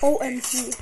omg